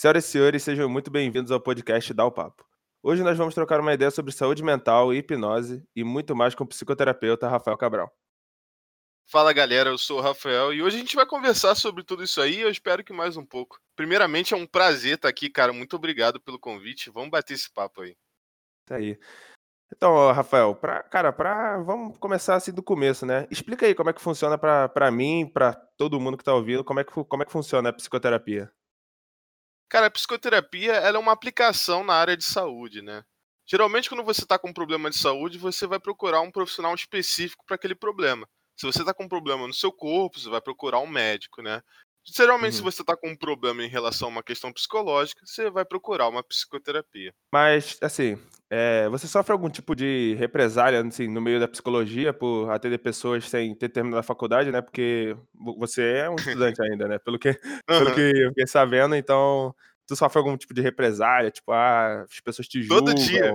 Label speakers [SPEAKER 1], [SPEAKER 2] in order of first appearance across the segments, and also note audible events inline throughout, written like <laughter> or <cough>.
[SPEAKER 1] Senhoras e senhores, sejam muito bem-vindos ao podcast Dá o Papo. Hoje nós vamos trocar uma ideia sobre saúde mental e hipnose e muito mais com o psicoterapeuta Rafael Cabral.
[SPEAKER 2] Fala galera, eu sou o Rafael e hoje a gente vai conversar sobre tudo isso aí. Eu espero que mais um pouco. Primeiramente, é um prazer estar aqui, cara. Muito obrigado pelo convite. Vamos bater esse papo aí.
[SPEAKER 1] Tá aí. Então, Rafael, pra, cara, pra, vamos começar assim do começo, né? Explica aí como é que funciona para mim, para todo mundo que tá ouvindo, como é que, como é que funciona a psicoterapia.
[SPEAKER 2] Cara, a psicoterapia ela é uma aplicação na área de saúde, né? Geralmente, quando você está com um problema de saúde, você vai procurar um profissional específico para aquele problema. Se você está com um problema no seu corpo, você vai procurar um médico, né? Geralmente, uhum. se você está com um problema em relação a uma questão psicológica, você vai procurar uma psicoterapia.
[SPEAKER 1] Mas, assim, é, você sofre algum tipo de represália assim, no meio da psicologia por atender pessoas sem ter terminado a faculdade, né? Porque você é um <laughs> estudante ainda, né? Pelo que, uhum. pelo que eu fiquei sabendo, então tu sofre algum tipo de represália, tipo, ah, as pessoas te julgam.
[SPEAKER 2] Todo dia.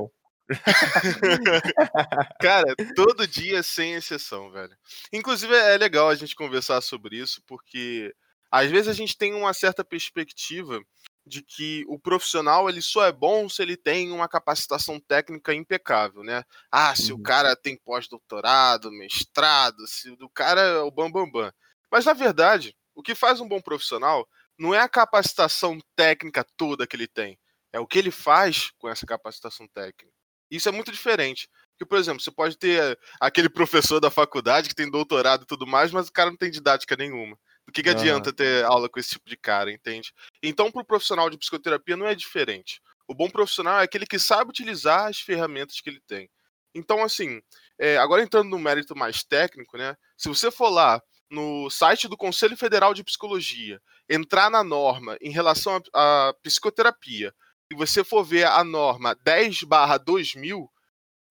[SPEAKER 2] <laughs> Cara, todo dia sem exceção, velho. Inclusive é legal a gente conversar sobre isso, porque às vezes a gente tem uma certa perspectiva de que o profissional ele só é bom se ele tem uma capacitação técnica impecável, né? Ah, se uhum. o cara tem pós-doutorado, mestrado, se o cara é o bambambam. Bam, bam. Mas na verdade, o que faz um bom profissional não é a capacitação técnica toda que ele tem, é o que ele faz com essa capacitação técnica. Isso é muito diferente. Porque, por exemplo, você pode ter aquele professor da faculdade que tem doutorado e tudo mais, mas o cara não tem didática nenhuma. Do que, que uhum. adianta ter aula com esse tipo de cara, entende? Então, para o profissional de psicoterapia não é diferente. O bom profissional é aquele que sabe utilizar as ferramentas que ele tem. Então, assim, é, agora entrando no mérito mais técnico, né? Se você for lá no site do Conselho Federal de Psicologia, entrar na norma em relação à psicoterapia, e você for ver a norma 10/2000,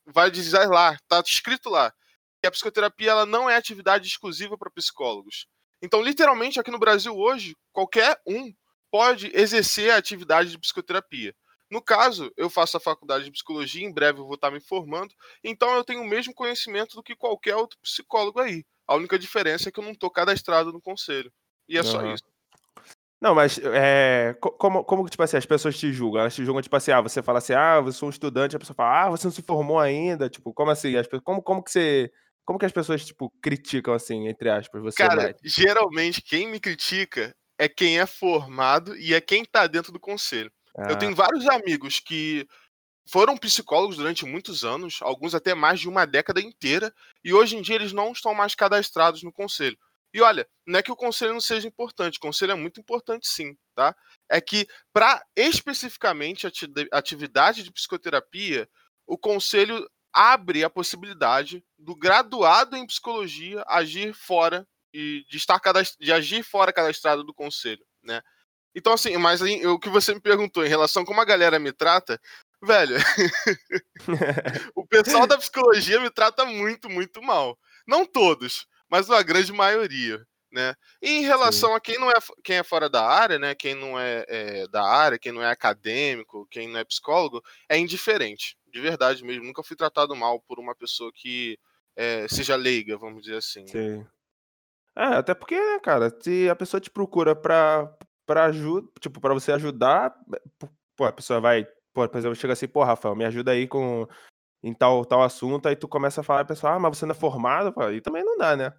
[SPEAKER 2] vai dizer lá, tá escrito lá, que a psicoterapia ela não é atividade exclusiva para psicólogos. Então, literalmente, aqui no Brasil hoje, qualquer um pode exercer a atividade de psicoterapia. No caso, eu faço a faculdade de psicologia, em breve eu vou estar me formando, então eu tenho o mesmo conhecimento do que qualquer outro psicólogo aí. A única diferença é que eu não estou cadastrado no conselho. E é uhum. só isso.
[SPEAKER 1] Não, mas é, como, como, tipo assim, as pessoas te julgam? Elas te julgam, tipo assim, ah, você fala assim, ah, você é um estudante, a pessoa fala, ah, você não se formou ainda, tipo, como assim? As, como, como que você como que as pessoas, tipo, criticam, assim, entre aspas, você
[SPEAKER 2] Cara, mais? geralmente quem me critica é quem é formado e é quem tá dentro do conselho. Ah. Eu tenho vários amigos que foram psicólogos durante muitos anos, alguns até mais de uma década inteira, e hoje em dia eles não estão mais cadastrados no conselho. E olha, não é que o conselho não seja importante, o conselho é muito importante sim, tá? É que para especificamente atividade de psicoterapia, o conselho abre a possibilidade do graduado em psicologia agir fora e de estar de agir fora cadastrado do conselho, né? Então assim, mas o que você me perguntou em relação a como a galera me trata, velho, <laughs> o pessoal da psicologia me trata muito, muito mal. Não todos, mas a grande maioria. Né? E em relação Sim. a quem não é quem é fora da área, né? Quem não é, é, da área, quem não é acadêmico, quem não é psicólogo, é indiferente de verdade mesmo. Nunca fui tratado mal por uma pessoa que é, seja leiga, vamos dizer assim.
[SPEAKER 1] Sim. É, até porque, né, cara, se a pessoa te procura pra, pra ajuda, tipo, pra você ajudar, é, pô, a pessoa vai, pô, por exemplo, chega assim, pô, Rafael, me ajuda aí com em tal, tal assunto, aí tu começa a falar, a pessoa, ah, mas você não é formado, pô, aí também não dá, né?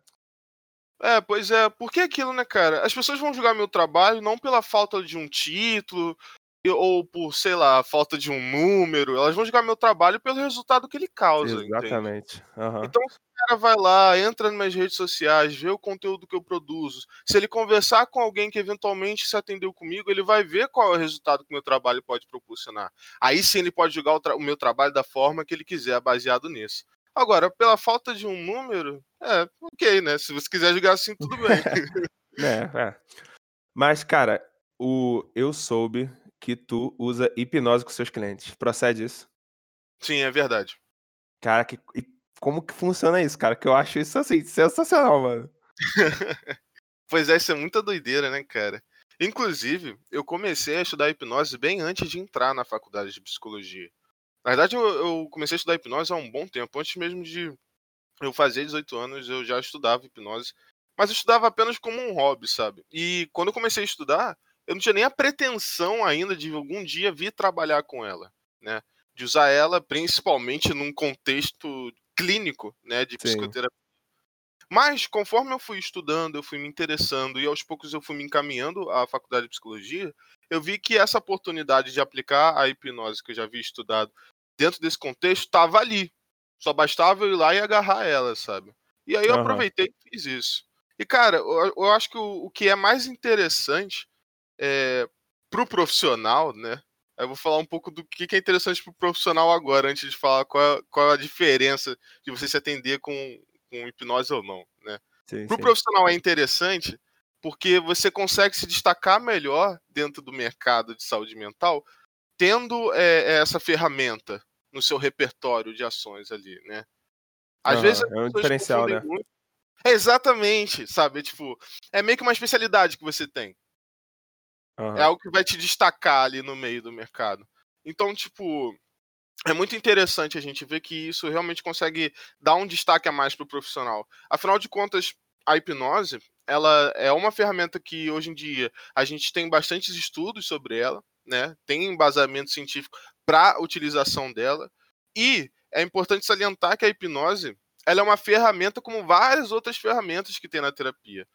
[SPEAKER 2] É, pois é, porque aquilo, né, cara? As pessoas vão julgar meu trabalho não pela falta de um título, ou por, sei lá, falta de um número, elas vão julgar meu trabalho pelo resultado que ele causa.
[SPEAKER 1] Exatamente. Uhum.
[SPEAKER 2] Então, se o cara vai lá, entra nas minhas redes sociais, vê o conteúdo que eu produzo, se ele conversar com alguém que eventualmente se atendeu comigo, ele vai ver qual é o resultado que o meu trabalho pode proporcionar. Aí sim ele pode julgar o, o meu trabalho da forma que ele quiser, baseado nisso. Agora, pela falta de um número, é, ok, né? Se você quiser jogar assim, tudo bem. <laughs>
[SPEAKER 1] é, é. Mas, cara, o eu soube que tu usa hipnose com seus clientes. Procede isso?
[SPEAKER 2] Sim, é verdade.
[SPEAKER 1] Cara, que, como que funciona isso, cara? Que eu acho isso assim, sensacional, mano. <laughs>
[SPEAKER 2] pois é, isso é muita doideira, né, cara? Inclusive, eu comecei a estudar hipnose bem antes de entrar na faculdade de psicologia. Na verdade, eu, eu comecei a estudar hipnose há um bom tempo. Antes mesmo de eu fazer 18 anos, eu já estudava hipnose. Mas eu estudava apenas como um hobby, sabe? E quando eu comecei a estudar, eu não tinha nem a pretensão ainda de algum dia vir trabalhar com ela, né? De usar ela principalmente num contexto clínico, né, de
[SPEAKER 1] Sim.
[SPEAKER 2] psicoterapia. Mas conforme eu fui estudando, eu fui me interessando e aos poucos eu fui me encaminhando à faculdade de psicologia, eu vi que essa oportunidade de aplicar a hipnose que eu já havia estudado dentro desse contexto estava ali. Só bastava eu ir lá e agarrar ela, sabe? E aí eu
[SPEAKER 1] Aham.
[SPEAKER 2] aproveitei e fiz isso. E, cara, eu, eu acho que o, o que é mais interessante é, pro profissional, né? Eu vou falar um pouco do que que é interessante pro profissional agora, antes de falar qual, é- qual a diferença de você se atender com, com hipnose ou não, né? Pro
[SPEAKER 1] sim.
[SPEAKER 2] profissional é interessante porque você consegue se destacar melhor dentro do mercado de saúde mental tendo é, essa ferramenta no seu repertório de ações ali, né? Às
[SPEAKER 1] Aham,
[SPEAKER 2] vezes
[SPEAKER 1] é um diferencial, né?
[SPEAKER 2] muito. É, exatamente, sabe? Tipo, é meio que uma especialidade que você tem. É
[SPEAKER 1] Aham.
[SPEAKER 2] algo que vai te destacar ali no meio do mercado. Então, tipo, é muito interessante a gente ver que isso realmente consegue dar um destaque a mais pro profissional. Afinal de contas, a hipnose, ela é uma ferramenta que hoje em dia a gente tem bastantes estudos sobre ela, né? Tem embasamento científico para utilização dela. E é importante salientar que a hipnose, ela é uma ferramenta como várias outras ferramentas que tem na terapia.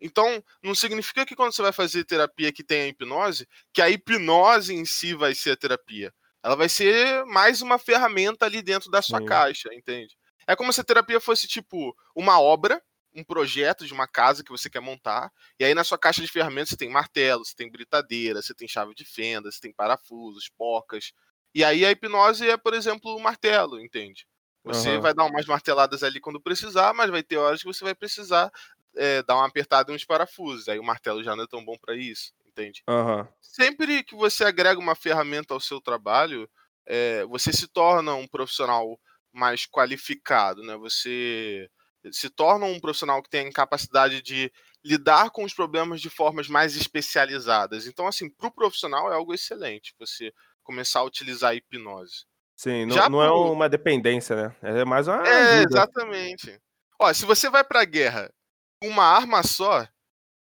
[SPEAKER 2] Então, não significa que quando você vai fazer terapia que tem a hipnose, que a hipnose em si vai ser a terapia. Ela vai ser mais uma ferramenta ali dentro da sua
[SPEAKER 1] Sim.
[SPEAKER 2] caixa, entende? É como se a terapia fosse tipo uma obra, um projeto de uma casa que você quer montar, e aí na sua caixa de ferramentas você tem martelo, você tem britadeira, você tem chave de fenda, você tem parafusos, porcas. E aí a hipnose é, por exemplo, o martelo, entende? Você
[SPEAKER 1] Aham.
[SPEAKER 2] vai dar umas marteladas ali quando precisar, mas vai ter horas que você vai precisar é, dar uma apertada em uns parafusos. Aí o martelo já não é tão bom para isso, entende?
[SPEAKER 1] Aham.
[SPEAKER 2] Sempre que você agrega uma ferramenta ao seu trabalho, é, você se torna um profissional mais qualificado, né? Você se torna um profissional que tem capacidade de lidar com os problemas de formas mais especializadas. Então, assim, para o profissional é algo excelente você começar a utilizar a hipnose.
[SPEAKER 1] Sim, não, não é
[SPEAKER 2] pro-
[SPEAKER 1] uma dependência, né? É mais uma
[SPEAKER 2] É,
[SPEAKER 1] ajuda.
[SPEAKER 2] exatamente. Ó, se você vai pra guerra com uma arma só,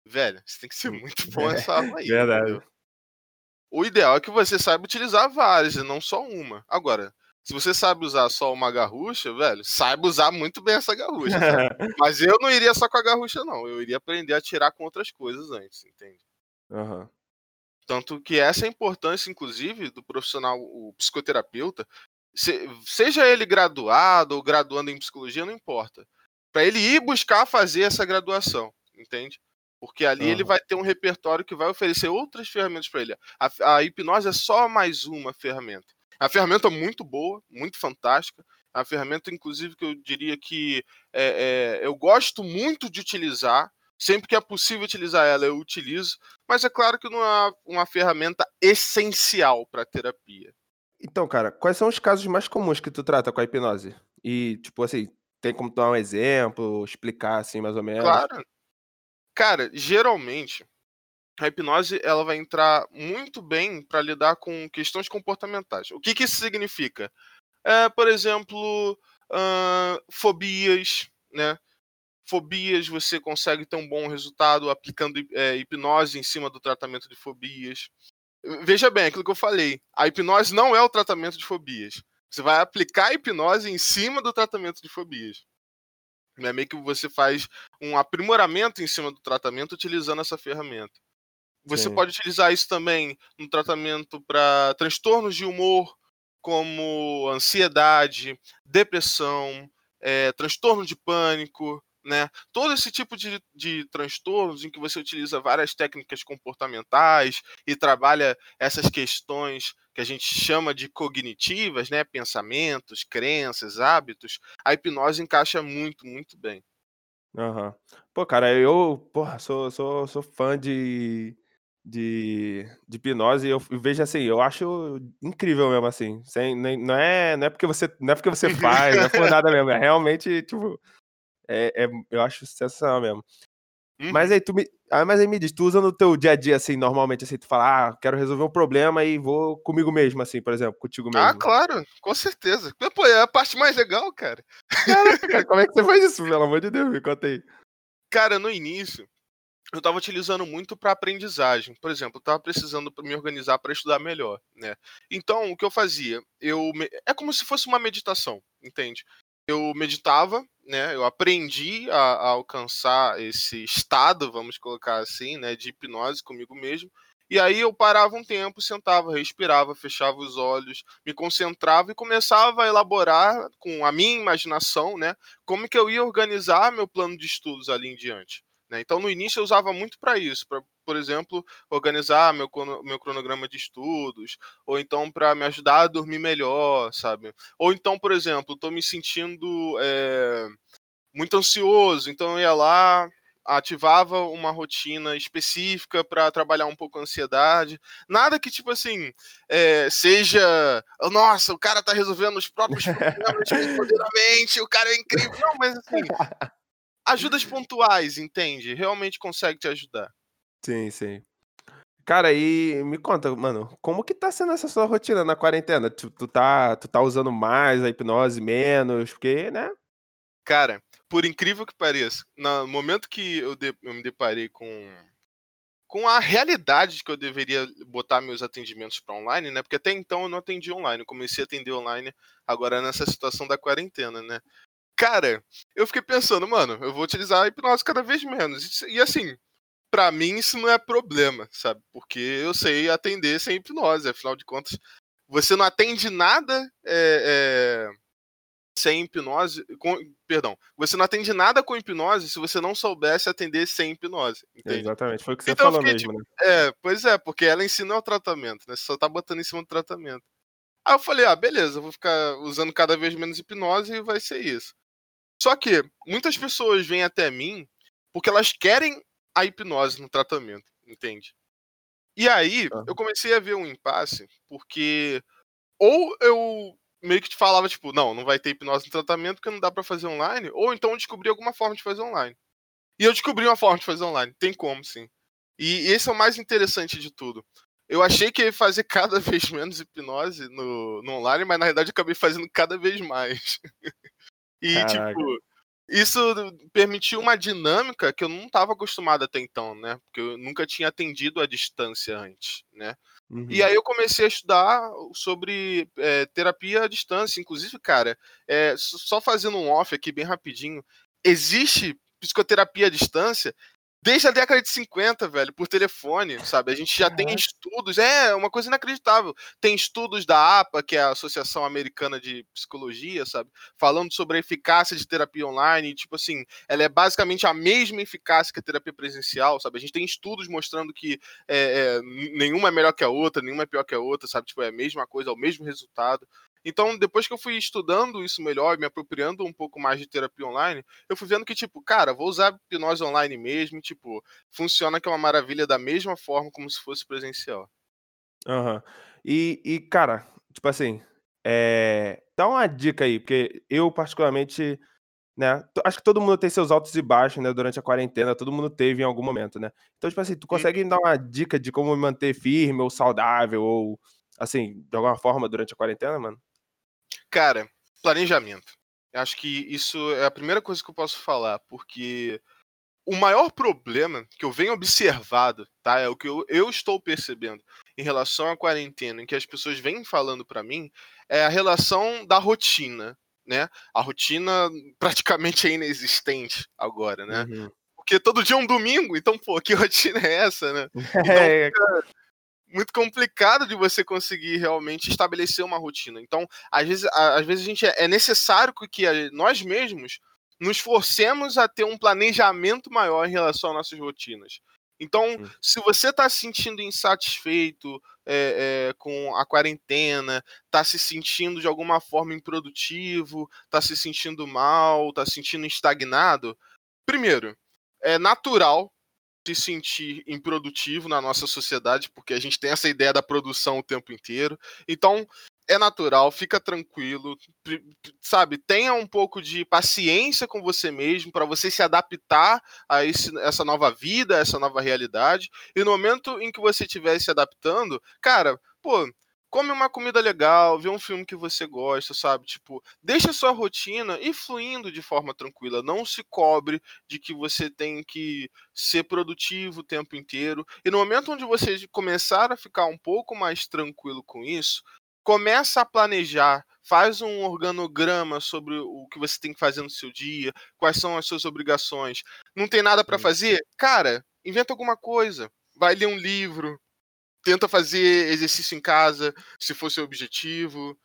[SPEAKER 2] velho, você tem que ser muito <laughs> bom nessa arma aí.
[SPEAKER 1] Verdade.
[SPEAKER 2] entendeu? O ideal é que você saiba utilizar várias e não só uma. Agora, se você sabe usar só uma garrucha, velho, saiba usar muito bem essa garrucha. <laughs> Mas eu não iria só com a garrucha, não. Eu iria aprender a atirar com outras coisas antes, entende?
[SPEAKER 1] Aham.
[SPEAKER 2] Tanto que essa é a importância, inclusive, do profissional, o psicoterapeuta, se- seja ele graduado ou graduando em psicologia, não importa. Para ele ir buscar fazer essa graduação, entende? Porque ali ele
[SPEAKER 1] Aham.
[SPEAKER 2] vai ter um repertório que vai oferecer outras ferramentas para ele. A, a hipnose é só mais uma ferramenta. Uma ferramenta muito boa, muito fantástica. Uma ferramenta, inclusive, que eu diria que é, é, eu gosto muito de utilizar. Sempre que é possível utilizar ela, eu utilizo. Mas é claro que não é uma ferramenta essencial para terapia.
[SPEAKER 1] Então, cara, quais são os casos mais comuns que tu trata com a hipnose? E, tipo assim, tem como dar um exemplo, explicar assim mais ou menos?
[SPEAKER 2] Claro. Cara, geralmente a hipnose ela vai entrar muito bem para lidar com questões comportamentais. O que, que isso significa? É, por exemplo, ahn, fobias, né? Fobias, você consegue ter um bom resultado aplicando é, hipnose em cima do tratamento de fobias. Veja bem, aquilo que eu falei. A hipnose não é o tratamento de fobias. Você vai aplicar a hipnose em cima do tratamento de fobias. É meio que você faz um aprimoramento em cima do tratamento utilizando essa ferramenta. Você
[SPEAKER 1] Sim.
[SPEAKER 2] pode utilizar isso também no tratamento para transtornos de humor, como ansiedade, depressão, eh, transtorno de pânico, né? Todo esse tipo de, de transtornos em que você utiliza várias técnicas comportamentais e trabalha essas questões que a gente chama de cognitivas, né? Pensamentos, crenças, hábitos. A hipnose encaixa muito, muito bem.
[SPEAKER 1] Aham. Pô, cara, eu, porra, sou, sou, sou fã de, de, de hipnose e eu vejo assim, eu acho incrível mesmo assim. Sem, nem, não, é, não, é porque você, não é porque você faz, não é por nada mesmo. É <laughs> realmente, tipo, é, é, eu acho sensacional mesmo.
[SPEAKER 2] Uhum.
[SPEAKER 1] Mas aí tu me. Ah, mas aí me diz, tu usa no teu dia a dia, assim, normalmente, assim, tu fala, ah, quero resolver um problema e vou comigo mesmo, assim, por exemplo, contigo mesmo.
[SPEAKER 2] Ah, claro, com certeza. Pô, é a parte mais legal, cara.
[SPEAKER 1] Caraca, <laughs> cara, como é que você faz isso? Pelo amor de Deus, me conta aí.
[SPEAKER 2] Cara, no início, eu estava utilizando muito para aprendizagem. Por exemplo, eu estava precisando me organizar para estudar melhor, né? Então, o que eu fazia? Eu é como se fosse uma meditação, entende? Eu meditava, né? Eu aprendi a, a alcançar esse estado, vamos colocar assim, né, de hipnose comigo mesmo. E aí eu parava um tempo, sentava, respirava, fechava os olhos, me concentrava e começava a elaborar com a minha imaginação, né, como que eu ia organizar meu plano de estudos ali em diante. Né? Então, no início, eu usava muito para isso, para, por exemplo, organizar meu, meu cronograma de estudos, ou então para me ajudar a dormir melhor, sabe? Ou então, por exemplo, estou me sentindo é, muito ansioso, então eu ia lá, ativava uma rotina específica para trabalhar um pouco a ansiedade. Nada que, tipo assim, é, seja. Nossa, o cara tá resolvendo os próprios problemas <laughs> poderosamente, o cara é incrível. Não, mas assim, ajudas pontuais, entende? Realmente consegue te ajudar.
[SPEAKER 1] Sim, sim. Cara, e me conta, mano, como que tá sendo essa sua rotina na quarentena? Tu, tu, tá, tu tá usando mais a hipnose, menos? Porque, né?
[SPEAKER 2] Cara, por incrível que pareça, no momento que eu, de, eu me deparei com, com a realidade de que eu deveria botar meus atendimentos para online, né? Porque até então eu não atendi online, eu comecei a atender online agora nessa situação da quarentena, né? Cara, eu fiquei pensando, mano, eu vou utilizar a hipnose cada vez menos. E assim, para mim isso não é problema, sabe? Porque eu sei atender sem hipnose, afinal de contas, você não atende nada é, é, sem hipnose. Com, perdão, você não atende nada com hipnose se você não soubesse atender sem hipnose.
[SPEAKER 1] Entende? Exatamente, foi o que você então, falou fiquei, mesmo,
[SPEAKER 2] tipo, né? É, pois é, porque ela ensina o tratamento, né? Você só tá botando em cima do tratamento. Aí eu falei, ah, beleza, eu vou ficar usando cada vez menos hipnose e vai ser isso. Só que muitas pessoas vêm até mim porque elas querem a hipnose no tratamento, entende? E aí eu comecei a ver um impasse, porque ou eu meio que te falava, tipo, não, não vai ter hipnose no tratamento porque não dá para fazer online, ou então eu descobri alguma forma de fazer online. E eu descobri uma forma de fazer online, tem como sim. E esse é o mais interessante de tudo. Eu achei que ia fazer cada <laughs> vez menos hipnose no, no online, mas na verdade eu acabei fazendo cada vez mais. <laughs> E, Caraca. tipo, isso permitiu uma dinâmica que eu não estava acostumado até então, né? Porque eu nunca tinha atendido à distância antes, né? Uhum. E aí eu comecei a estudar sobre é, terapia à distância. Inclusive, cara, é, só fazendo um off aqui bem rapidinho, existe psicoterapia à distância desde a década de 50, velho, por telefone, sabe? A gente já tem estudos, é uma coisa inacreditável. Tem estudos da APA, que é a Associação Americana de Psicologia, sabe? Falando sobre a eficácia de terapia online, tipo assim, ela é basicamente a mesma eficácia que a terapia presencial, sabe? A gente tem estudos mostrando que é, é, nenhuma é melhor que a outra, nenhuma é pior que a outra, sabe? Tipo, é a mesma coisa, é o mesmo resultado. Então, depois que eu fui estudando isso melhor, me apropriando um pouco mais de terapia online, eu fui vendo que, tipo, cara, vou usar hipnose online mesmo, tipo, funciona que é uma maravilha da mesma forma como se fosse presencial.
[SPEAKER 1] Aham. Uhum. E, e, cara, tipo assim, é... dá uma dica aí, porque eu, particularmente, né, acho que todo mundo tem seus altos e baixos, né, durante a quarentena, todo mundo teve em algum momento, né? Então, tipo assim, tu consegue dar uma dica de como me manter firme ou saudável, ou, assim, de alguma forma durante a quarentena, mano?
[SPEAKER 2] Cara, planejamento. Eu acho que isso é a primeira coisa que eu posso falar, porque o maior problema que eu venho observado, tá? É o que eu, eu estou percebendo em relação à quarentena, em que as pessoas vêm falando para mim, é a relação da rotina, né? A rotina praticamente é inexistente agora, né? Uhum. Porque todo dia é um domingo, então, pô, que rotina é essa, né? <laughs> Então, é, muito complicado de você conseguir realmente estabelecer uma rotina. Então, às vezes, às vezes a gente é, é necessário que nós mesmos nos forcemos a ter um planejamento maior em relação às nossas rotinas. Então, se você está se sentindo insatisfeito é, é, com a quarentena, está se sentindo de alguma forma improdutivo, está se sentindo mal, está se sentindo estagnado, primeiro, é natural se sentir improdutivo na nossa sociedade, porque a gente tem essa ideia da produção o tempo inteiro. Então, é natural, fica tranquilo, sabe? Tenha um pouco de paciência com você mesmo para você se adaptar a esse, essa nova vida, essa nova realidade. E no momento em que você estiver se adaptando, cara, pô, come uma comida legal, vê um filme que você gosta, sabe? Tipo, deixa a sua rotina ir fluindo de forma tranquila. Não se cobre de que você tem que ser produtivo o tempo inteiro. E no momento onde você começar a ficar um pouco mais tranquilo com isso, começa a planejar, faz um organograma sobre o que você tem que fazer no seu dia, quais são as suas obrigações. Não tem nada para fazer? Cara, inventa alguma coisa. Vai ler um livro, tenta fazer exercício em casa, se for seu objetivo.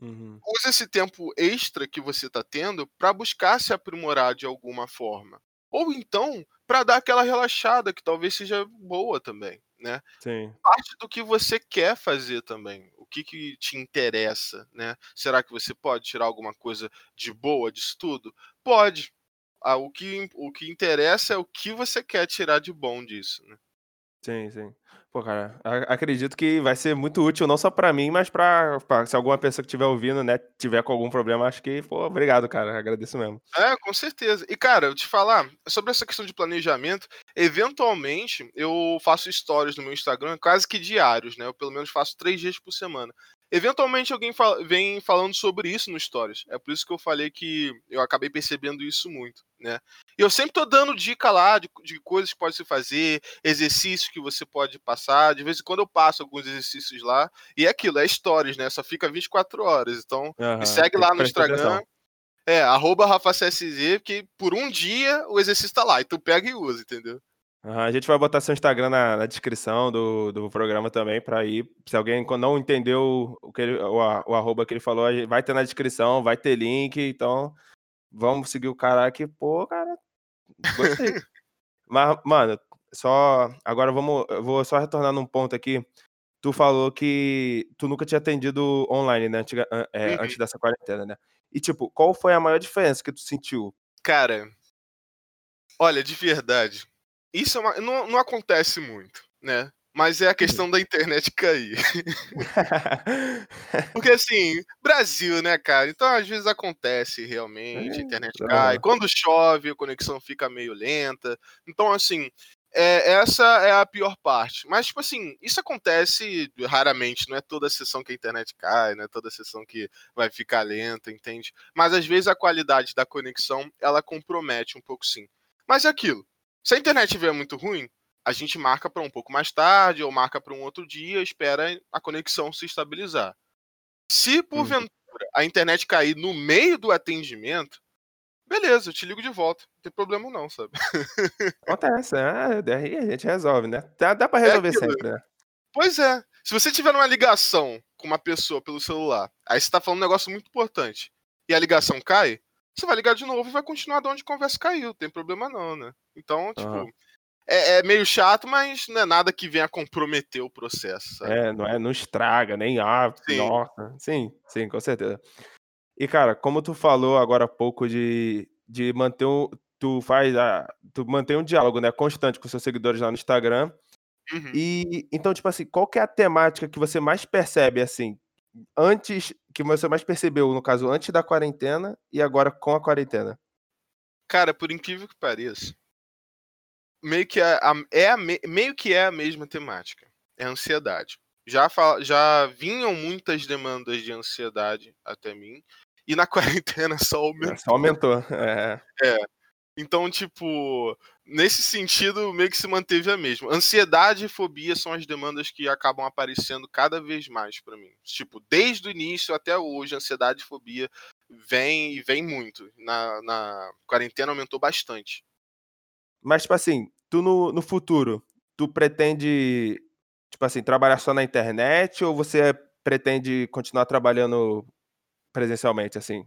[SPEAKER 2] Uhum. Usa esse tempo extra que você está tendo para buscar se aprimorar de alguma forma. Ou então, para dar aquela relaxada que talvez seja boa também, né?
[SPEAKER 1] Sim.
[SPEAKER 2] Parte do que você quer fazer também. O que, que te interessa, né? Será que você pode tirar alguma coisa de boa disso tudo? Pode. Ah, o, que, o que interessa é o que você quer tirar de bom disso, né?
[SPEAKER 1] Sim, sim. Pô, cara, acredito que vai ser muito útil não só pra mim, mas pra se alguma pessoa que estiver ouvindo, né, tiver com algum problema, acho que, pô, obrigado, cara, agradeço mesmo.
[SPEAKER 2] É, com certeza. E, cara, eu te falar, sobre essa questão de planejamento, eventualmente eu faço stories no meu Instagram quase que diários, né? Eu pelo menos faço três dias por semana. Eventualmente alguém fala, vem falando sobre isso no Stories. É por isso que eu falei que eu acabei percebendo isso muito, né? E eu sempre tô dando dica lá de, de coisas que pode se fazer, exercícios que você pode passar. De vez em quando eu passo alguns exercícios lá. E é aquilo, é Stories, né? Só fica 24 horas. Então, uhum, me segue lá no Instagram. Atenção. É, arroba RafaCSZ, que por um dia o exercício tá lá. E tu pega e usa, entendeu?
[SPEAKER 1] A gente vai botar seu Instagram na, na descrição do, do programa também, para ir. Se alguém não entendeu o, que ele, o, o arroba que ele falou, vai ter na descrição, vai ter link. Então, vamos seguir o cara aqui. Pô, cara, gostei. <laughs> Mas, mano, só. Agora vamos. Eu vou só retornar num ponto aqui. Tu falou que tu nunca tinha atendido online, né? Antiga, é, uhum. Antes dessa quarentena, né? E, tipo, qual foi a maior diferença que tu sentiu?
[SPEAKER 2] Cara, olha, de verdade isso é uma, não, não acontece muito, né? Mas é a questão da internet cair. <laughs> Porque assim, Brasil, né, cara? Então às vezes acontece realmente, a é, internet cai. Quando chove, a conexão fica meio lenta. Então, assim, é, essa é a pior parte. Mas, tipo assim, isso acontece raramente. Não é toda sessão que a internet cai, não é toda sessão que vai ficar lenta, entende? Mas às vezes a qualidade da conexão ela compromete um pouco sim. Mas é aquilo. Se a internet estiver muito ruim, a gente marca para um pouco mais tarde ou marca para um outro dia, espera a conexão se estabilizar. Se uhum. porventura a internet cair no meio do atendimento, beleza, eu te ligo de volta. Não tem problema não, sabe? <laughs>
[SPEAKER 1] Acontece, né? Daí a gente resolve, né? Dá, dá para é resolver é sempre, né?
[SPEAKER 2] Pois é. Se você tiver uma ligação com uma pessoa pelo celular, aí você tá falando um negócio muito importante, e a ligação cai, você vai ligar de novo e vai continuar de onde a conversa caiu, tem problema não, né? Então, tipo, uhum. é, é, meio chato, mas não é nada que venha comprometer o processo. Sabe?
[SPEAKER 1] É, não é, não estraga, nem ah, sim. nossa. Sim, sim, com certeza. E, cara, como tu falou agora há pouco de, de manter um. Tu faz a. Tu mantém um diálogo né, constante com seus seguidores lá no Instagram. Uhum. E então, tipo assim, qual que é a temática que você mais percebe, assim, antes que você mais percebeu, no caso, antes da quarentena e agora com a quarentena?
[SPEAKER 2] Cara, por incrível que pareça, meio que é a, é a, meio que é a mesma temática. É a ansiedade. Já, já vinham muitas demandas de ansiedade até mim, e na <laughs> quarentena só aumentou.
[SPEAKER 1] Só aumentou, é.
[SPEAKER 2] É. Então, tipo, nesse sentido, meio que se manteve a mesma. Ansiedade e fobia são as demandas que acabam aparecendo cada vez mais para mim. Tipo, desde o início até hoje, ansiedade e fobia vem e vem muito. Na, na quarentena aumentou bastante.
[SPEAKER 1] Mas, tipo assim, tu no, no futuro, tu pretende, tipo assim, trabalhar só na internet ou você pretende continuar trabalhando presencialmente, assim,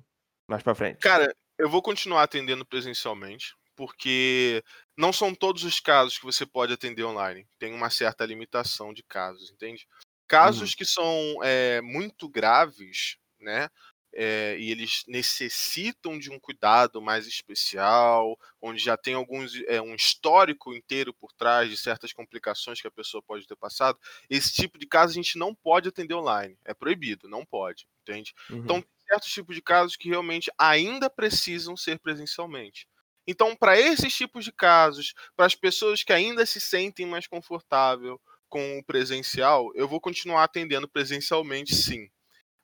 [SPEAKER 1] mais pra frente?
[SPEAKER 2] Cara, eu vou continuar atendendo presencialmente porque não são todos os casos que você pode atender online. Tem uma certa limitação de casos, entende? Casos uhum. que são é, muito graves, né? É, e eles necessitam de um cuidado mais especial, onde já tem alguns é, um histórico inteiro por trás de certas complicações que a pessoa pode ter passado. Esse tipo de caso a gente não pode atender online, é proibido, não pode, entende? Então, uhum. Então, tem certos tipos de casos que realmente ainda precisam ser presencialmente. Então, para esses tipos de casos, para as pessoas que ainda se sentem mais confortável com o presencial, eu vou continuar atendendo presencialmente, sim.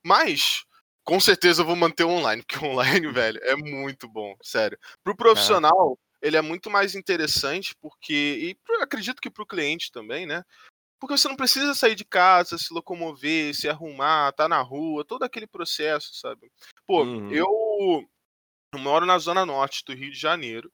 [SPEAKER 2] Mas, com certeza eu vou manter o online, porque o online, <laughs> velho, é muito bom, sério. Pro profissional, é. ele é muito mais interessante, porque. E acredito que pro cliente também, né? Porque você não precisa sair de casa, se locomover, se arrumar, tá na rua, todo aquele processo, sabe? Pô, uhum. eu moro na zona norte do Rio de Janeiro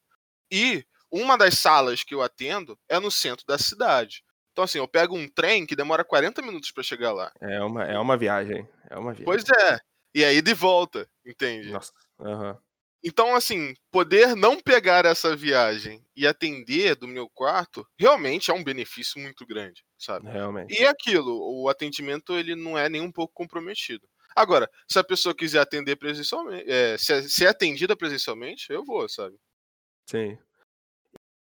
[SPEAKER 2] e uma das salas que eu atendo é no centro da cidade. Então, assim, eu pego um trem que demora 40 minutos para chegar lá.
[SPEAKER 1] É uma, é uma viagem. É uma viagem.
[SPEAKER 2] Pois é. E aí de volta, entende?
[SPEAKER 1] Nossa. Uhum.
[SPEAKER 2] Então, assim, poder não pegar essa viagem e atender do meu quarto realmente é um benefício muito grande, sabe?
[SPEAKER 1] Realmente.
[SPEAKER 2] E é aquilo, o atendimento ele não é nem um pouco comprometido. Agora, se a pessoa quiser atender presencialmente, é, se, é, se é atendida presencialmente, eu vou, sabe?
[SPEAKER 1] Sim.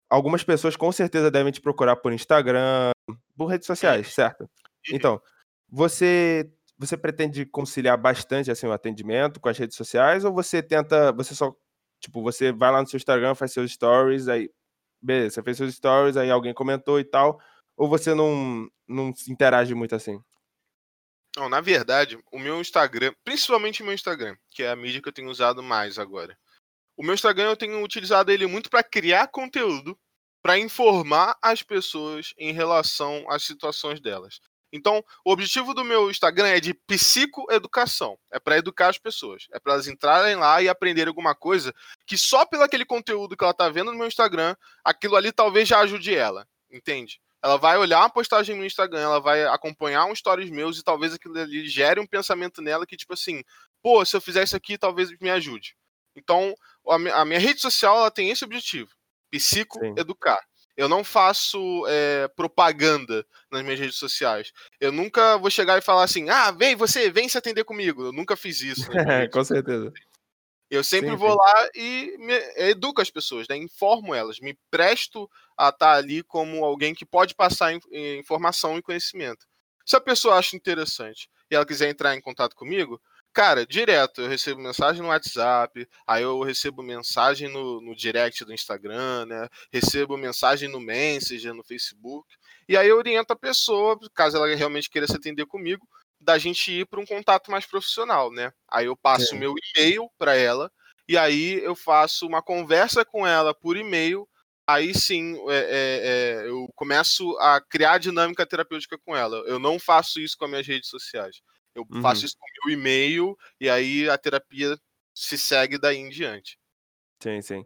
[SPEAKER 1] Algumas pessoas com certeza devem te procurar por Instagram, por redes sociais, certo? Uhum. Então, você você pretende conciliar bastante assim o atendimento com as redes sociais ou você tenta, você só tipo, você vai lá no seu Instagram, faz seus stories, aí beleza, você fez seus stories, aí alguém comentou e tal, ou você não não se interage muito assim?
[SPEAKER 2] Não, na verdade, o meu Instagram, principalmente o meu Instagram, que é a mídia que eu tenho usado mais agora. O meu Instagram eu tenho utilizado ele muito para criar conteúdo, para informar as pessoas em relação às situações delas. Então, o objetivo do meu Instagram é de psicoeducação. É para educar as pessoas. É para elas entrarem lá e aprenderem alguma coisa que só pelo aquele conteúdo que ela tá vendo no meu Instagram, aquilo ali talvez já ajude ela. Entende? Ela vai olhar uma postagem no Instagram, ela vai acompanhar um stories meus e talvez aquilo ali gere um pensamento nela que, tipo assim, pô, se eu fizer isso aqui, talvez me ajude. Então, a minha rede social ela tem esse objetivo: psicoeducar. Eu não faço é, propaganda nas minhas redes sociais. Eu nunca vou chegar e falar assim: ah, vem você, vem se atender comigo. Eu nunca fiz isso.
[SPEAKER 1] Né? <laughs> Com certeza.
[SPEAKER 2] Eu sempre sim, vou sim. lá e me, educo as pessoas, né? informo elas, me presto a estar ali como alguém que pode passar informação e conhecimento. Se a pessoa acha interessante e ela quiser entrar em contato comigo, Cara, direto, eu recebo mensagem no WhatsApp, aí eu recebo mensagem no, no direct do Instagram, né? Recebo mensagem no Messenger, no Facebook. E aí eu oriento a pessoa, caso ela realmente queira se atender comigo, da gente ir para um contato mais profissional, né? Aí eu passo o meu e-mail para ela, e aí eu faço uma conversa com ela por e-mail. Aí sim é, é, é, eu começo a criar dinâmica terapêutica com ela. Eu não faço isso com as minhas redes sociais. Eu uhum. faço isso com o meu e-mail e aí a terapia se segue daí em diante.
[SPEAKER 1] Sim, sim.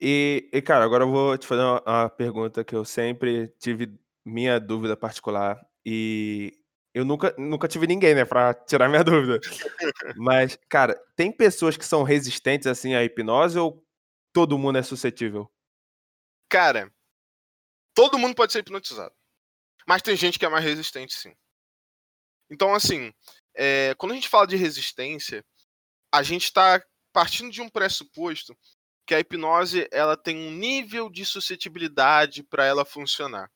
[SPEAKER 1] E, e cara, agora eu vou te fazer uma, uma pergunta que eu sempre tive minha dúvida particular e eu nunca, nunca tive ninguém, né, pra tirar minha <laughs> dúvida. Mas, cara, tem pessoas que são resistentes, assim, à hipnose ou todo mundo é suscetível?
[SPEAKER 2] Cara, todo mundo pode ser hipnotizado. Mas tem gente que é mais resistente, sim. Então, assim, é, quando a gente fala de resistência, a gente está partindo de um pressuposto que a hipnose ela tem um nível de suscetibilidade para ela funcionar.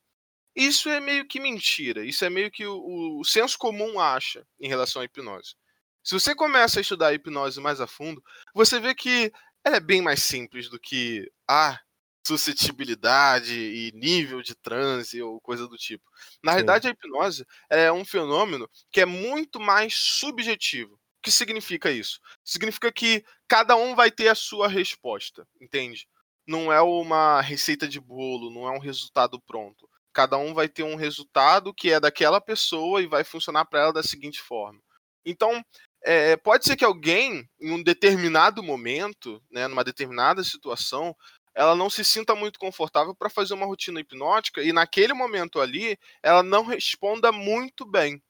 [SPEAKER 2] Isso é meio que mentira. Isso é meio que o, o, senso comum acha em relação à hipnose. Se você começa a estudar a hipnose mais a fundo, você vê que ela é bem mais simples do que ah, suscetibilidade e nível de transe ou coisa do tipo. Na realidade, a hipnose é um fenômeno que é muito mais subjetivo. O que significa isso? Significa que cada um vai ter a sua resposta, entende? Não é uma receita de bolo, não é um resultado pronto. Cada um vai ter um resultado que é daquela pessoa e vai funcionar para ela da seguinte forma. Então, é, pode ser que alguém, em um determinado momento, né, numa determinada situação, ela não se sinta muito confortável para fazer uma rotina hipnótica e naquele momento ali ela não responda muito bem.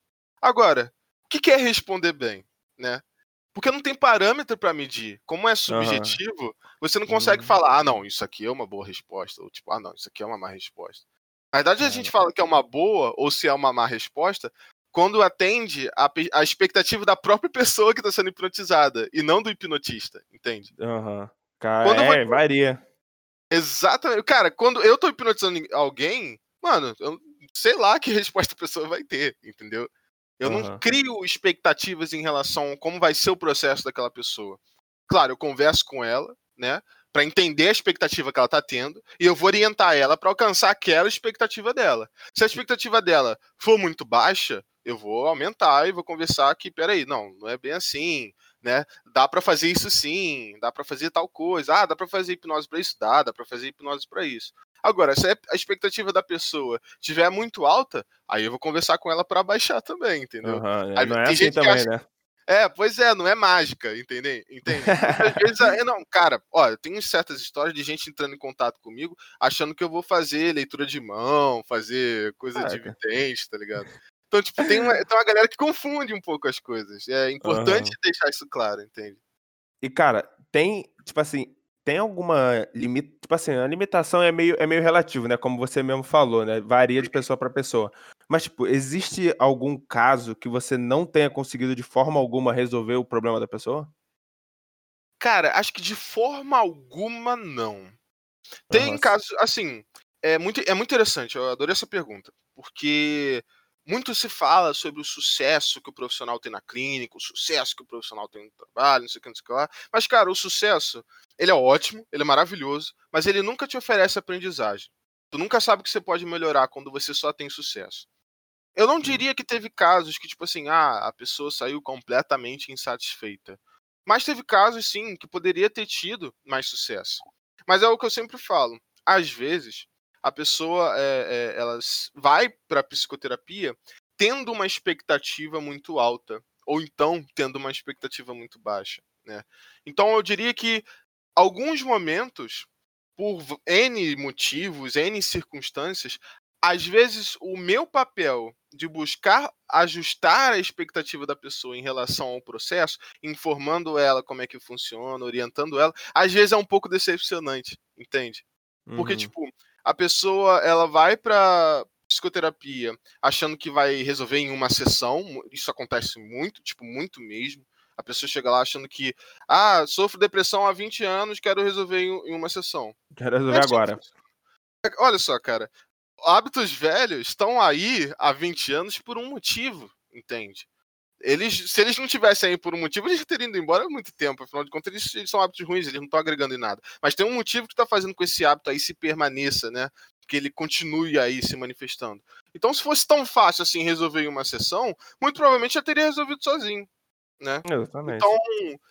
[SPEAKER 2] Agora, o que é responder bem, né? Porque não tem parâmetro para medir. Como é subjetivo, uhum. você não consegue uhum. falar, ah, não, isso aqui é uma boa resposta, ou tipo, ah, não, isso aqui é uma má resposta. Na verdade, a gente fala que é uma boa ou se é uma má resposta quando atende a, a expectativa da própria <laughs> pessoa que está sendo hipnotizada e não do hipnotista, entende?
[SPEAKER 1] Aham. Uhum. Cara, quando é, varia.
[SPEAKER 2] Exatamente. Cara, quando eu tô hipnotizando alguém, mano, eu sei lá que <laughs> resposta a pessoa vai ter, entendeu? Eu uhum. não crio expectativas em relação a como vai ser o processo daquela pessoa. Claro, eu converso com ela, né? Para entender a expectativa que ela tá tendo e eu vou orientar ela para alcançar aquela expectativa dela. Se a expectativa dela for muito baixa, eu vou aumentar e vou conversar que, peraí, não, não é bem assim, né? Dá para fazer isso sim, dá para fazer tal coisa. Ah, dá para fazer hipnose para isso, dá, dá para fazer hipnose para isso. Agora, se a expectativa da pessoa estiver muito alta, aí eu vou conversar com ela para baixar também, entendeu?
[SPEAKER 1] Uhum, aí, não é assim também, acha... né?
[SPEAKER 2] É, pois é, não é mágica, entende? Entende? Às vezes, é, não, cara, eu tenho certas histórias de gente entrando em contato comigo achando que eu vou fazer leitura de mão, fazer coisa de vidente, tá ligado? Então, tipo, tem uma, tem uma galera que confunde um pouco as coisas. É importante uhum. deixar isso claro, entende?
[SPEAKER 1] E, cara, tem, tipo assim, tem alguma limite, tipo assim, a limitação é meio, é meio relativo, né? Como você mesmo falou, né? Varia de pessoa para pessoa. Mas, tipo, existe algum caso que você não tenha conseguido de forma alguma resolver o problema da pessoa?
[SPEAKER 2] Cara, acho que de forma alguma não. Tem casos, assim, é muito, é muito interessante, eu adorei essa pergunta, porque muito se fala sobre o sucesso que o profissional tem na clínica, o sucesso que o profissional tem no trabalho, não sei o que, não sei o que lá. Mas, cara, o sucesso, ele é ótimo, ele é maravilhoso, mas ele nunca te oferece aprendizagem. Tu nunca sabe que você pode melhorar quando você só tem sucesso. Eu não diria que teve casos que, tipo assim, ah, a pessoa saiu completamente insatisfeita. Mas teve casos, sim, que poderia ter tido mais sucesso. Mas é o que eu sempre falo. Às vezes, a pessoa é, é, ela vai para psicoterapia tendo uma expectativa muito alta, ou então tendo uma expectativa muito baixa. Né? Então eu diria que alguns momentos, por N motivos, N circunstâncias, às vezes o meu papel de buscar ajustar a expectativa da pessoa em relação ao processo, informando ela como é que funciona, orientando ela, às vezes é um pouco decepcionante, entende? Porque, uhum. tipo, a pessoa ela vai para psicoterapia achando que vai resolver em uma sessão, isso acontece muito, tipo, muito mesmo. A pessoa chega lá achando que, ah, sofro depressão há 20 anos, quero resolver em, uma sessão.
[SPEAKER 1] Quero resolver é agora.
[SPEAKER 2] Olha só, cara, hábitos velhos estão aí há 20 anos por um motivo, entende? Eles, se eles não tivessem aí por um motivo, eles teriam ido embora há muito tempo. Afinal de contas, eles, eles são hábitos ruins, eles não estão agregando em nada. Mas tem um motivo que está fazendo com esse hábito aí se permaneça, né? Que ele continue aí se manifestando. Então, se fosse tão fácil assim resolver em uma sessão, muito provavelmente já teria resolvido sozinho. Né?
[SPEAKER 1] Exatamente.
[SPEAKER 2] Então,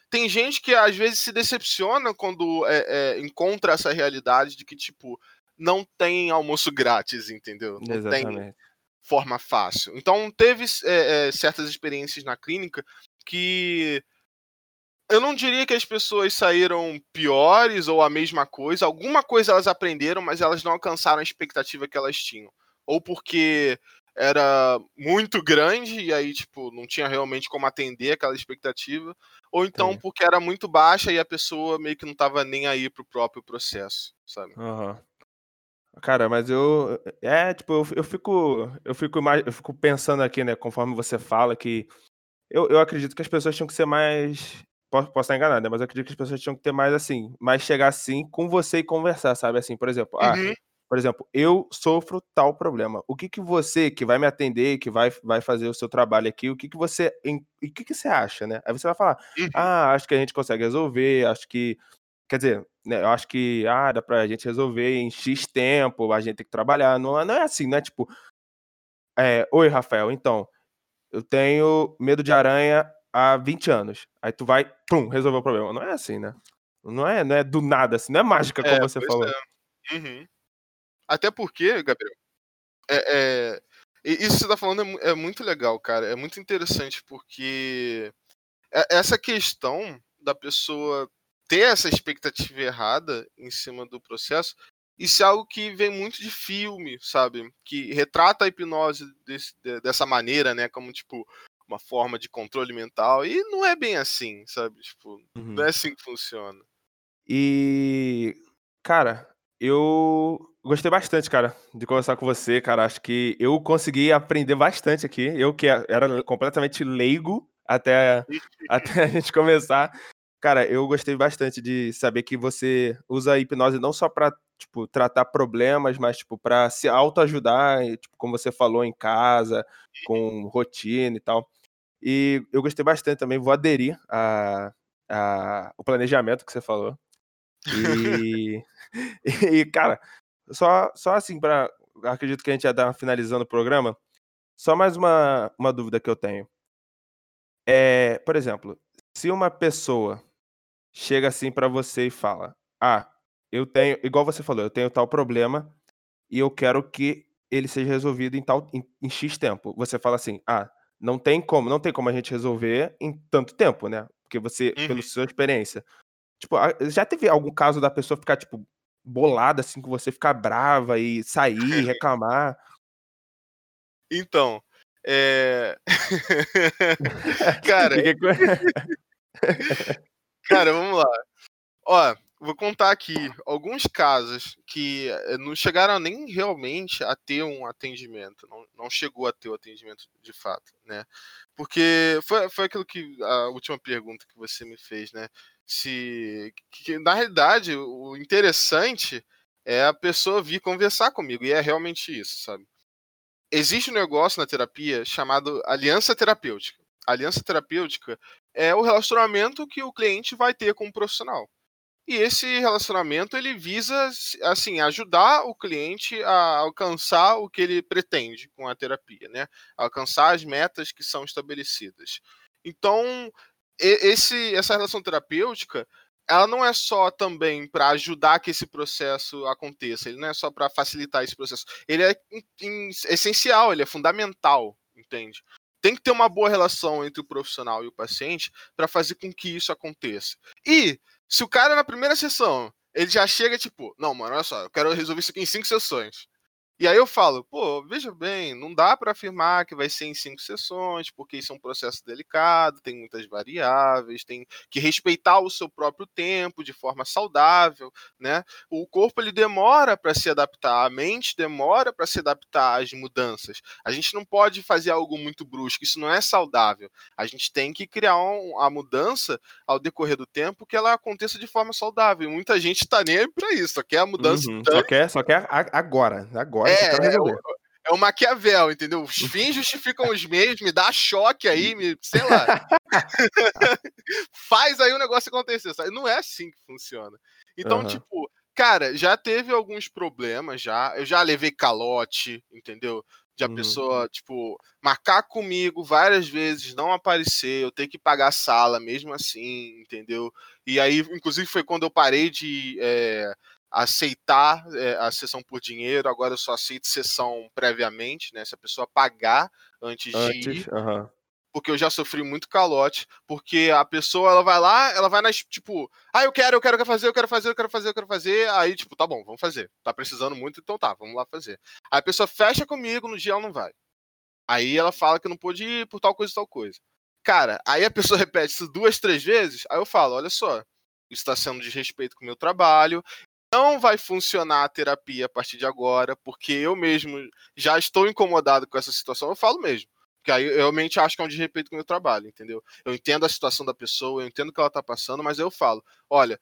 [SPEAKER 2] tem gente que às vezes se decepciona quando é, é, encontra essa realidade de que, tipo, não tem almoço grátis, entendeu? Não
[SPEAKER 1] Exatamente.
[SPEAKER 2] tem forma fácil. Então, teve é, é, certas experiências na clínica que eu não diria que as pessoas saíram piores ou a mesma coisa. Alguma coisa elas aprenderam, mas elas não alcançaram a expectativa que elas tinham. Ou porque era muito grande e aí, tipo, não tinha realmente como atender aquela expectativa. Ou então Sim. porque era muito baixa e a pessoa meio que não estava nem aí pro próprio processo, sabe?
[SPEAKER 1] Uhum. Cara, mas eu. É, tipo, eu, eu fico. Eu fico mais. Eu fico pensando aqui, né, conforme você fala, que. Eu, eu acredito que as pessoas tinham que ser mais. Posso, posso estar enganado, né? Mas eu acredito que as pessoas tinham que ter mais assim, mais chegar assim com você e conversar, sabe? Assim, por exemplo, ah,
[SPEAKER 2] Uhum.
[SPEAKER 1] por exemplo, eu sofro tal problema. O que que você, que vai me atender, que vai, vai fazer o seu trabalho aqui, o que que você, em- o que que você acha, né? Aí você vai falar,
[SPEAKER 2] Uhum.
[SPEAKER 1] ah, acho que a gente consegue resolver, acho que Quer dizer, né, eu acho que, ah, dá pra gente resolver em X tempo, a gente tem que trabalhar. Não, não é assim, né? Tipo, é, oi, Rafael, então, eu tenho medo de aranha há 20 anos. Aí tu vai, pum, resolver o problema. Não é assim, né? Não é, não é do nada, assim, não é mágica, como é, você falou.
[SPEAKER 2] É. Uhum. Até porque, Gabriel, é, é, isso que você tá falando é, é muito legal, cara. É muito interessante, porque essa questão da pessoa ter essa expectativa errada em cima do processo, isso é algo que vem muito de filme, sabe? Que retrata a hipnose desse, dessa maneira, né? Como, tipo, uma forma de controle mental. E não é bem assim, sabe? Tipo, uhum. não é assim que funciona.
[SPEAKER 1] E, cara, eu gostei bastante, cara, de conversar com você, cara. Acho que eu consegui aprender bastante aqui. Eu que era completamente leigo até, <laughs> até a gente começar. Cara, eu gostei bastante de saber que você usa a hipnose não só para tipo, tratar problemas, mas, tipo, para se autoajudar, tipo, como você falou, em casa, com rotina e tal. E eu gostei bastante também, vou aderir a, a, o planejamento que você falou. E, <laughs> <laughs> e cara, só, só assim, para acredito que a gente já tá finalizando o programa. Só mais uma, uma dúvida que eu tenho. É, por exemplo, se uma pessoa chega assim para você e fala: Ah, eu tenho, igual você falou, eu tenho tal problema e eu quero que ele seja resolvido em tal em, em X tempo. Você fala assim: Ah, não tem como, não tem como a gente resolver em tanto tempo, né? Porque você, uhum. pela sua experiência. Tipo, já teve algum caso da pessoa ficar, tipo, bolada, assim, com você, ficar brava e sair, <laughs> reclamar?
[SPEAKER 2] Então, é. <laughs> <laughs> cara. Cara, vamos lá. Ó, vou contar aqui alguns casos que eh, não chegaram nem realmente a ter um atendimento, não, não chegou a ter o atendimento de fato, né? Porque foi, foi aquilo que a última pergunta que você me fez, né? Se que, na realidade o interessante é a pessoa vir conversar comigo e é realmente isso, sabe? existe um negócio na terapia chamado aliança terapêutica. Aliança terapêutica é o relacionamento que o cliente vai ter com o profissional. E esse relacionamento ele visa assim ajudar o cliente a alcançar o que ele pretende com a terapia, né? Alcançar as metas que são estabelecidas. Então, esse, essa relação terapêutica ela não é só também para ajudar que esse processo aconteça, ele não é só para facilitar esse processo, ele é essencial, ele é fundamental, entende? Tem que ter uma boa relação entre o profissional e o paciente para fazer com que isso aconteça. E se o cara na primeira sessão ele já chega tipo, não, mano, olha só, eu quero resolver isso aqui em cinco sessões. E aí eu falo, pô, veja bem, não dá para afirmar que vai ser em cinco sessões, porque isso é um processo delicado, tem muitas variáveis, tem que respeitar o seu próprio tempo de forma saudável, né? O corpo ele demora para se adaptar, a mente demora para se adaptar às mudanças. A gente não pode fazer algo muito brusco, isso não é saudável. A gente tem que criar um, a mudança ao decorrer do tempo que ela aconteça de forma saudável. E muita gente está nem para isso, só quer a mudança.
[SPEAKER 1] Uhum, só quer, só quer agora, agora
[SPEAKER 2] é, é, o, é o Maquiavel, entendeu? Os <laughs> fins justificam os meios, me dá choque aí, me, sei lá. <laughs> Faz aí o negócio acontecer. Sabe? Não é assim que funciona. Então, uhum. tipo, cara, já teve alguns problemas já. Eu já levei calote, entendeu? de a uhum. pessoa, tipo, marcar comigo várias vezes, não aparecer, eu ter que pagar a sala mesmo assim, entendeu? E aí, inclusive, foi quando eu parei de é, aceitar é, a sessão por dinheiro, agora eu só aceito sessão previamente, né? Se a pessoa pagar antes, antes de ir. Uh -huh. Porque eu já sofri muito calote, porque a pessoa ela vai lá, ela vai nas, tipo, ah, eu quero, eu quero, eu quero fazer, eu quero fazer, eu quero fazer, eu quero fazer. Aí, tipo, tá bom, vamos fazer. Tá precisando muito, então tá, vamos lá fazer. Aí a pessoa fecha comigo, no dia ela não vai. Aí ela fala que não pôde ir por tal coisa e tal coisa. Cara, aí a pessoa <laughs> repete isso duas, três vezes, aí eu falo, olha só, isso está sendo desrespeito com o meu trabalho, não vai funcionar a terapia a partir de agora, porque eu mesmo já estou incomodado com essa situação, eu falo mesmo. Porque aí eu realmente acho que é um desrespeito com o meu trabalho, entendeu? Eu entendo a situação da pessoa, eu entendo o que ela tá passando, mas eu falo: olha,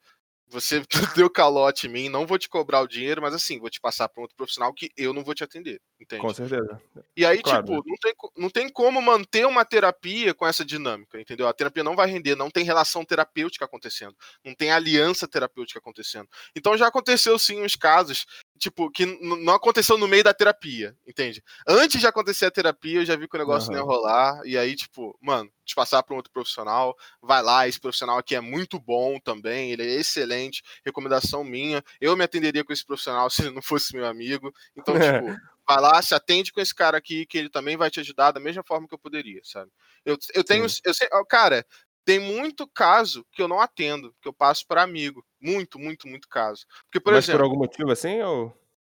[SPEAKER 2] você <laughs> deu calote em mim, não vou te cobrar o dinheiro, mas assim, vou te passar para outro profissional que eu não vou te atender, entende?
[SPEAKER 1] Com certeza.
[SPEAKER 2] E aí, claro, tipo, não, tem, não tem como manter uma terapia com essa dinâmica, entendeu? A terapia não vai render, não tem relação terapêutica acontecendo, não tem aliança terapêutica acontecendo. Então já aconteceu sim uns casos tipo, que não aconteceu no meio da terapia, entende? Antes de acontecer a terapia, eu já vi que o negócio uhum. não ia rolar, e aí, tipo, mano, te passar para um outro profissional, vai lá, esse profissional aqui é muito bom também, ele é excelente, recomendação minha, eu me atenderia com esse profissional <laughs> se ele não fosse meu amigo, então, tipo, vai lá, se atende com esse cara aqui, que ele também vai te ajudar da mesma forma que eu poderia, sabe? Eu, eu tenho, eu sei, cara, tem muito caso que eu não atendo, que eu passo para amigo. Muito, muito, muito caso. Porque, por
[SPEAKER 1] Mas
[SPEAKER 2] exemplo.
[SPEAKER 1] por algum motivo assim? Ou...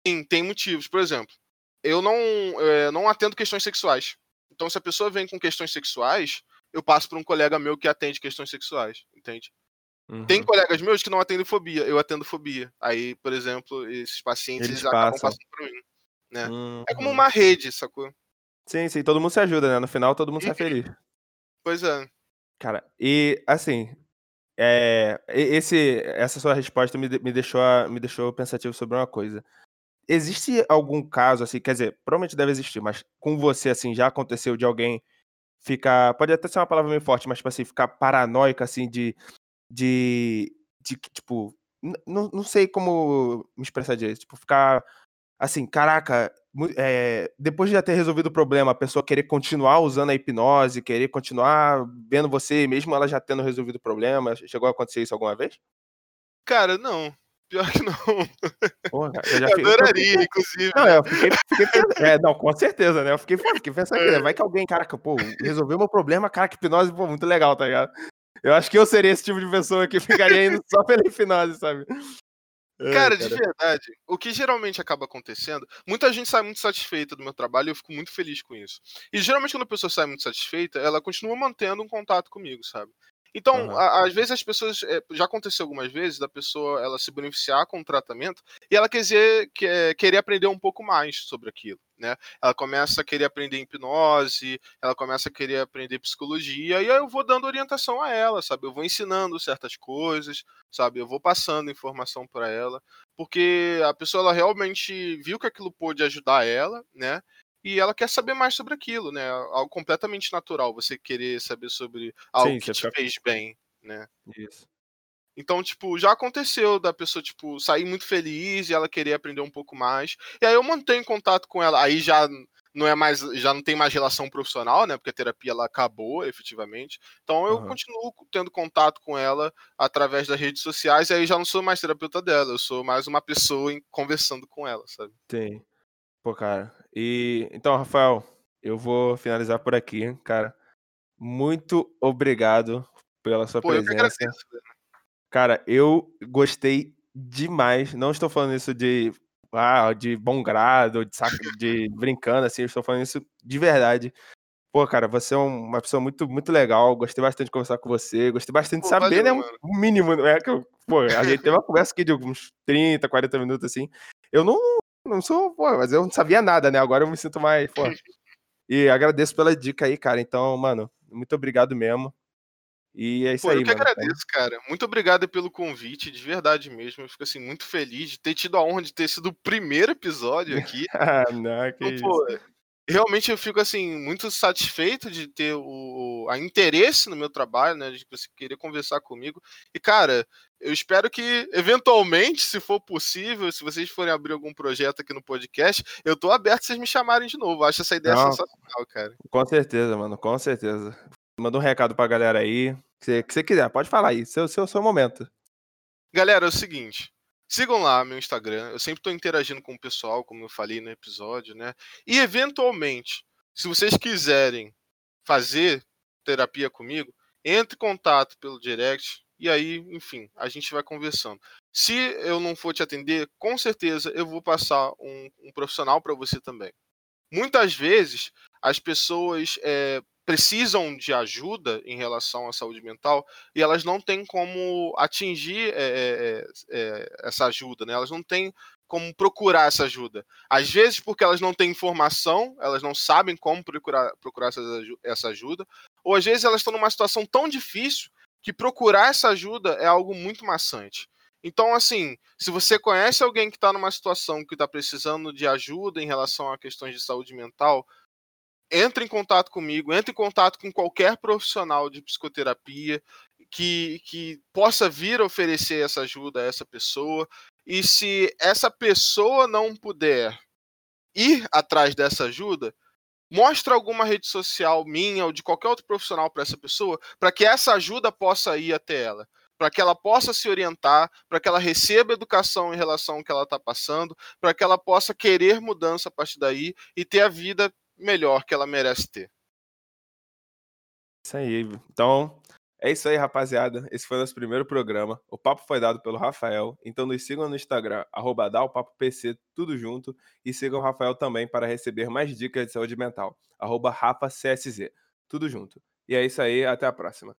[SPEAKER 2] Sim, tem motivos. Por exemplo, eu não, é, não atendo questões sexuais. Então, se a pessoa vem com questões sexuais, eu passo para um colega meu que atende questões sexuais, entende? Uhum. Tem colegas meus que não atendem fobia, eu atendo fobia. Aí, por exemplo, esses pacientes eles acabam passam. passando por mim. Né? Uhum. É como uma rede, sacou?
[SPEAKER 1] Sim, sim, todo mundo se ajuda, né? No final todo mundo uhum. sai feliz.
[SPEAKER 2] Pois é.
[SPEAKER 1] Cara, e assim, é, esse, essa sua resposta me, me, deixou, me deixou pensativo sobre uma coisa. Existe algum caso, assim, quer dizer, provavelmente deve existir, mas com você, assim, já aconteceu de alguém ficar, pode até ser uma palavra meio forte, mas, tipo assim, ficar paranoica, assim, de, de, de tipo, não, sei como me expressar disso. Tipo, ficar assim, caraca, é, depois de já ter resolvido o problema, a pessoa querer continuar usando a hipnose, querer continuar vendo você, mesmo ela já tendo resolvido o problema. Chegou a acontecer isso alguma vez?
[SPEAKER 2] Cara, não. Pior que não.
[SPEAKER 1] Porra,
[SPEAKER 2] eu já eu adoraria, inclusive.
[SPEAKER 1] Não, eu fiquei, fiquei é, não, com certeza, né? Eu fiquei, fiquei pensando aqui, né? Vai que alguém, caraca, pô, resolveu meu problema, cara, que hipnose, pô, muito legal, tá ligado? Eu acho que eu seria esse tipo de pessoa que ficaria indo só pela hipnose, sabe?
[SPEAKER 2] É, cara, de verdade, o que geralmente acaba acontecendo, muita gente sai muito satisfeita do meu trabalho e eu fico muito feliz com isso. E geralmente quando a pessoa sai muito satisfeita, ela continua mantendo um contato comigo, sabe? Então, uhum. a, às vezes as pessoas. É, já aconteceu algumas vezes da pessoa ela se beneficiar com o tratamento e ela quer dizer, quer, querer aprender um pouco mais sobre aquilo. Né? Ela começa a querer aprender hipnose, ela começa a querer aprender psicologia, e aí eu vou dando orientação a ela, sabe? Eu vou ensinando certas coisas, sabe? Eu vou passando informação para ela, porque a pessoa ela realmente viu que aquilo pôde ajudar ela, né? e ela quer saber mais sobre aquilo, né? Algo completamente natural, você querer saber sobre algo Sim, que te fica... fez bem, né?
[SPEAKER 1] Isso.
[SPEAKER 2] Então, tipo, já aconteceu da pessoa, tipo, sair muito feliz e ela querer aprender um pouco mais. E aí eu mantenho contato com ela. Aí já não é mais, já não tem mais relação profissional, né? Porque a terapia ela acabou, efetivamente. Então eu uhum. continuo tendo contato com ela através das redes sociais. E aí já não sou mais terapeuta dela, eu sou mais uma pessoa conversando com ela, sabe?
[SPEAKER 1] Tem. Pô, cara. E então, Rafael, eu vou finalizar por aqui, cara. Muito obrigado pela sua Pô, presença. Eu agradeço, cara, eu gostei demais. Não estou falando isso de ah, de bom grado, de saco, de brincando assim, eu estou falando isso de verdade. Pô, cara, você é uma pessoa muito, muito legal. Gostei bastante de conversar com você. Gostei bastante de saber, valeu, né? O mínimo, né? Que eu, pô, a gente teve uma conversa aqui de uns 30, 40 minutos, assim. Eu não, não sou, pô, mas eu não sabia nada, né? Agora eu me sinto mais, pô. E agradeço pela dica aí, cara. Então, mano, muito obrigado mesmo. E é isso
[SPEAKER 2] Pô,
[SPEAKER 1] aí,
[SPEAKER 2] eu que mano. agradeço, cara. Muito obrigado pelo convite, de verdade mesmo. Eu fico assim muito feliz de ter tido a honra de ter sido o primeiro episódio aqui. <laughs>
[SPEAKER 1] ah, não, que então, pô,
[SPEAKER 2] realmente eu fico assim muito satisfeito de ter o a interesse no meu trabalho, né, de você querer conversar comigo. E cara, eu espero que eventualmente, se for possível, se vocês forem abrir algum projeto aqui no podcast, eu tô aberto vocês me chamarem de novo. acho essa ideia Não, sensacional, cara.
[SPEAKER 1] Com certeza, mano, com certeza. Manda um recado pra galera aí, que você quiser, pode falar aí, seu seu seu momento.
[SPEAKER 2] Galera, é o seguinte, Sigam lá meu Instagram. Eu sempre estou interagindo com o pessoal, como eu falei no episódio, né? E eventualmente, se vocês quiserem fazer terapia comigo, entre em contato pelo direct e aí, enfim, a gente vai conversando. Se eu não for te atender, com certeza eu vou passar um, um profissional para você também. Muitas vezes as pessoas é, precisam de ajuda em relação à saúde mental e elas não têm como atingir é, é, essa ajuda, né? Elas não têm como procurar essa ajuda. Às vezes porque elas não têm informação, elas não sabem como procurar, procurar essa, ajuda, ou às vezes elas estão numa situação tão difícil que procurar essa ajuda é algo muito maçante. Então, assim, se você conhece alguém que está numa situação que está precisando de ajuda em relação a questões de saúde mental, entre em contato comigo, entre em contato com qualquer profissional de psicoterapia que, que possa vir oferecer essa ajuda a essa pessoa. E se essa pessoa não puder ir atrás dessa ajuda, mostra alguma rede social minha ou de qualquer outro profissional para essa pessoa, para que essa ajuda possa ir até ela, para que ela possa se orientar, para que ela receba educação em relação ao que ela está passando, para que ela possa querer mudança a partir daí e ter a vida melhor que ela merece ter.
[SPEAKER 1] Isso aí. Então, é isso aí, rapaziada. Esse foi o nosso primeiro programa. O papo foi dado pelo Rafael. Então nos sigam no Instagram, arroba tudo junto. E sigam o Rafael também para receber mais dicas de saúde mental. Arroba RafaCSZ. Tudo junto. E é isso aí, até a próxima.